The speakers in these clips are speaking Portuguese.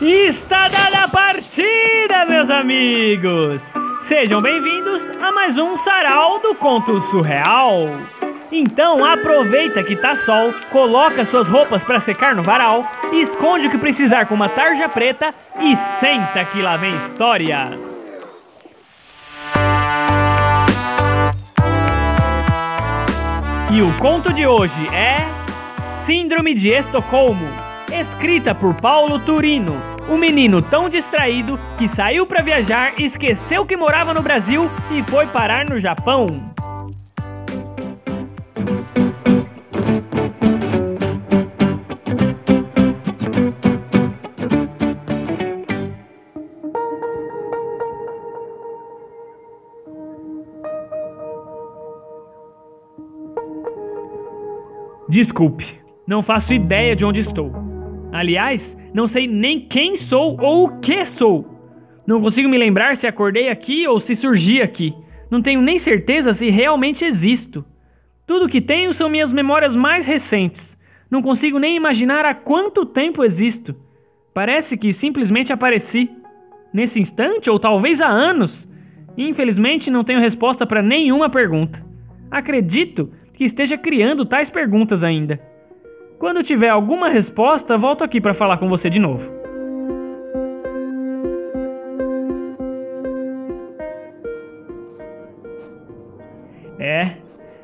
Está dada a partida, meus amigos! Sejam bem-vindos a mais um Sarau do Conto Surreal. Então aproveita que tá sol, coloca suas roupas para secar no varal, esconde o que precisar com uma tarja preta e senta que lá vem história. E o conto de hoje é Síndrome de Estocolmo escrita por Paulo Turino, um menino tão distraído que saiu para viajar, esqueceu que morava no Brasil e foi parar no Japão. Desculpe, não faço ideia de onde estou. Aliás, não sei nem quem sou ou o que sou. Não consigo me lembrar se acordei aqui ou se surgi aqui. Não tenho nem certeza se realmente existo. Tudo que tenho são minhas memórias mais recentes. Não consigo nem imaginar há quanto tempo existo. Parece que simplesmente apareci. Nesse instante, ou talvez há anos. Infelizmente, não tenho resposta para nenhuma pergunta. Acredito que esteja criando tais perguntas ainda. Quando tiver alguma resposta, volto aqui para falar com você de novo. É,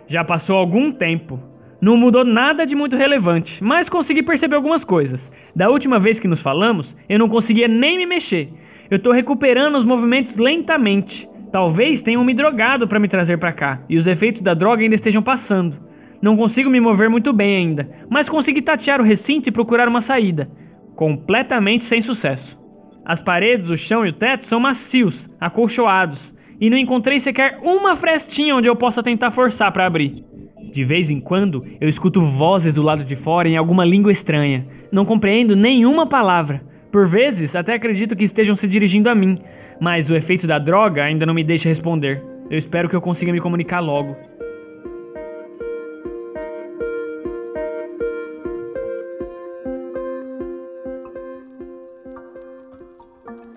já passou algum tempo. Não mudou nada de muito relevante, mas consegui perceber algumas coisas. Da última vez que nos falamos, eu não conseguia nem me mexer. Eu tô recuperando os movimentos lentamente. Talvez tenham me drogado para me trazer para cá, e os efeitos da droga ainda estejam passando. Não consigo me mover muito bem ainda, mas consegui tatear o recinto e procurar uma saída. Completamente sem sucesso. As paredes, o chão e o teto são macios, acolchoados, e não encontrei sequer uma frestinha onde eu possa tentar forçar para abrir. De vez em quando, eu escuto vozes do lado de fora em alguma língua estranha. Não compreendo nenhuma palavra. Por vezes, até acredito que estejam se dirigindo a mim, mas o efeito da droga ainda não me deixa responder. Eu espero que eu consiga me comunicar logo.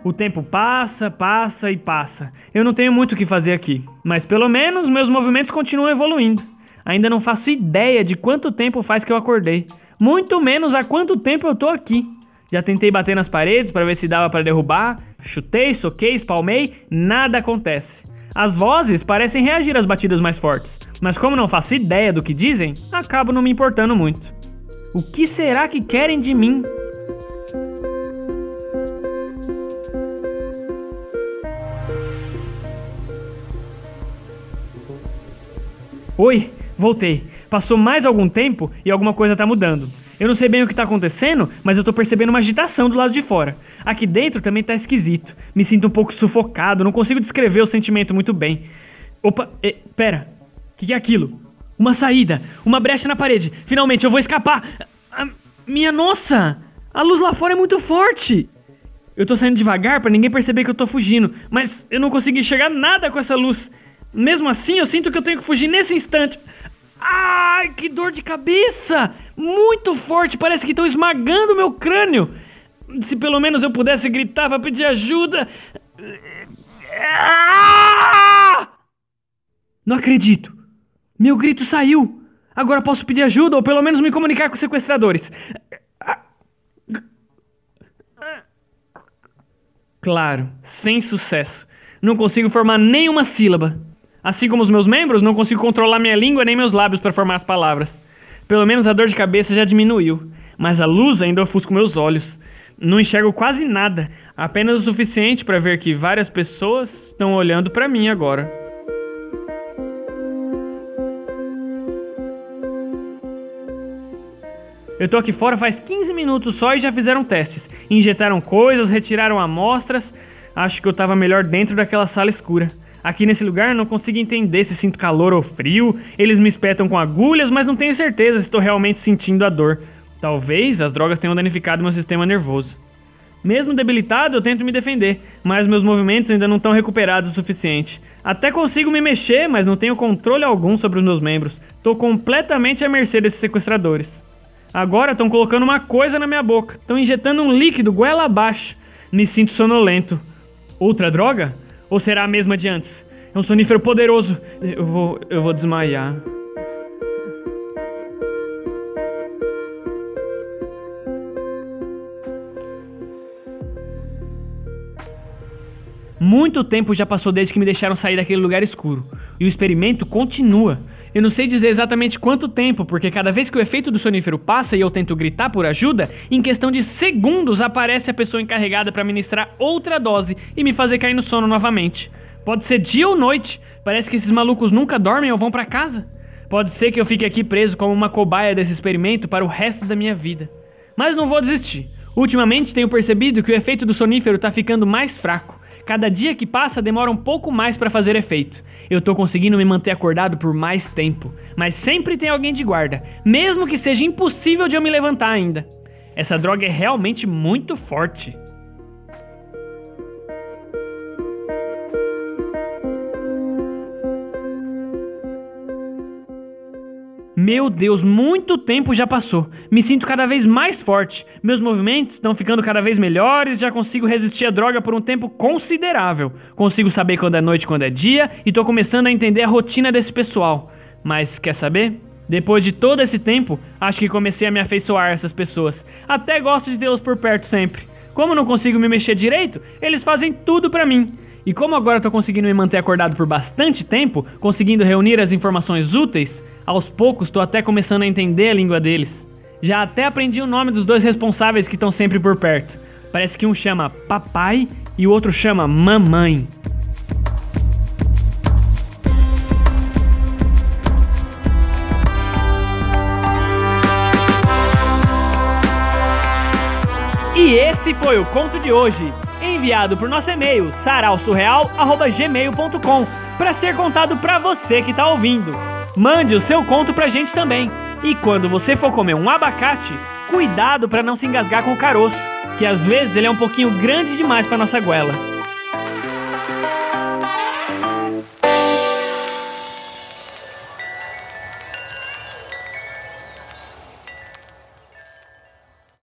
O tempo passa, passa e passa. Eu não tenho muito o que fazer aqui, mas pelo menos meus movimentos continuam evoluindo. Ainda não faço ideia de quanto tempo faz que eu acordei, muito menos há quanto tempo eu tô aqui. Já tentei bater nas paredes para ver se dava para derrubar, chutei, soquei, espalmei, nada acontece. As vozes parecem reagir às batidas mais fortes, mas como não faço ideia do que dizem, acabo não me importando muito. O que será que querem de mim? Oi, voltei. Passou mais algum tempo e alguma coisa tá mudando. Eu não sei bem o que tá acontecendo, mas eu tô percebendo uma agitação do lado de fora. Aqui dentro também tá esquisito. Me sinto um pouco sufocado, não consigo descrever o sentimento muito bem. Opa, eh, pera. O que, que é aquilo? Uma saída, uma brecha na parede. Finalmente eu vou escapar. A, minha nossa! A luz lá fora é muito forte. Eu tô saindo devagar para ninguém perceber que eu tô fugindo, mas eu não consigo enxergar nada com essa luz. Mesmo assim, eu sinto que eu tenho que fugir nesse instante. Ai, que dor de cabeça! Muito forte, parece que estão esmagando meu crânio. Se pelo menos eu pudesse gritar para pedir ajuda. Ah! Não acredito. Meu grito saiu. Agora posso pedir ajuda ou pelo menos me comunicar com os sequestradores. Claro, sem sucesso. Não consigo formar nenhuma sílaba. Assim como os meus membros, não consigo controlar minha língua nem meus lábios para formar as palavras. Pelo menos a dor de cabeça já diminuiu, mas a luz ainda ofusca meus olhos. Não enxergo quase nada, apenas o suficiente para ver que várias pessoas estão olhando para mim agora. Eu tô aqui fora faz 15 minutos só e já fizeram testes. Injetaram coisas, retiraram amostras. Acho que eu tava melhor dentro daquela sala escura. Aqui nesse lugar não consigo entender se sinto calor ou frio. Eles me espetam com agulhas, mas não tenho certeza se estou realmente sentindo a dor. Talvez as drogas tenham danificado meu sistema nervoso. Mesmo debilitado, eu tento me defender, mas meus movimentos ainda não estão recuperados o suficiente. Até consigo me mexer, mas não tenho controle algum sobre os meus membros. Estou completamente à mercê desses sequestradores. Agora estão colocando uma coisa na minha boca. Estão injetando um líquido goela abaixo. Me sinto sonolento. Outra droga? Ou será a mesma de antes? É um sonífero poderoso. Eu vou, eu vou desmaiar. Muito tempo já passou desde que me deixaram sair daquele lugar escuro. E o experimento continua. Eu não sei dizer exatamente quanto tempo, porque cada vez que o efeito do sonífero passa e eu tento gritar por ajuda, em questão de segundos aparece a pessoa encarregada para ministrar outra dose e me fazer cair no sono novamente. Pode ser dia ou noite, parece que esses malucos nunca dormem ou vão para casa. Pode ser que eu fique aqui preso como uma cobaia desse experimento para o resto da minha vida. Mas não vou desistir. Ultimamente tenho percebido que o efeito do sonífero está ficando mais fraco. Cada dia que passa demora um pouco mais para fazer efeito. Eu tô conseguindo me manter acordado por mais tempo, mas sempre tem alguém de guarda, mesmo que seja impossível de eu me levantar ainda. Essa droga é realmente muito forte. Meu Deus, muito tempo já passou. Me sinto cada vez mais forte. Meus movimentos estão ficando cada vez melhores, já consigo resistir à droga por um tempo considerável. Consigo saber quando é noite e quando é dia e tô começando a entender a rotina desse pessoal. Mas quer saber? Depois de todo esse tempo, acho que comecei a me afeiçoar a essas pessoas. Até gosto de tê-los por perto sempre. Como não consigo me mexer direito, eles fazem tudo pra mim. E como agora tô conseguindo me manter acordado por bastante tempo, conseguindo reunir as informações úteis, aos poucos, tô até começando a entender a língua deles. Já até aprendi o nome dos dois responsáveis que estão sempre por perto. Parece que um chama papai e o outro chama mamãe. E esse foi o conto de hoje, enviado por nosso e-mail sarausurreal@gmail.com, para ser contado para você que está ouvindo. Mande o seu conto pra gente também. E quando você for comer um abacate, cuidado para não se engasgar com o caroço, que às vezes ele é um pouquinho grande demais para nossa goela.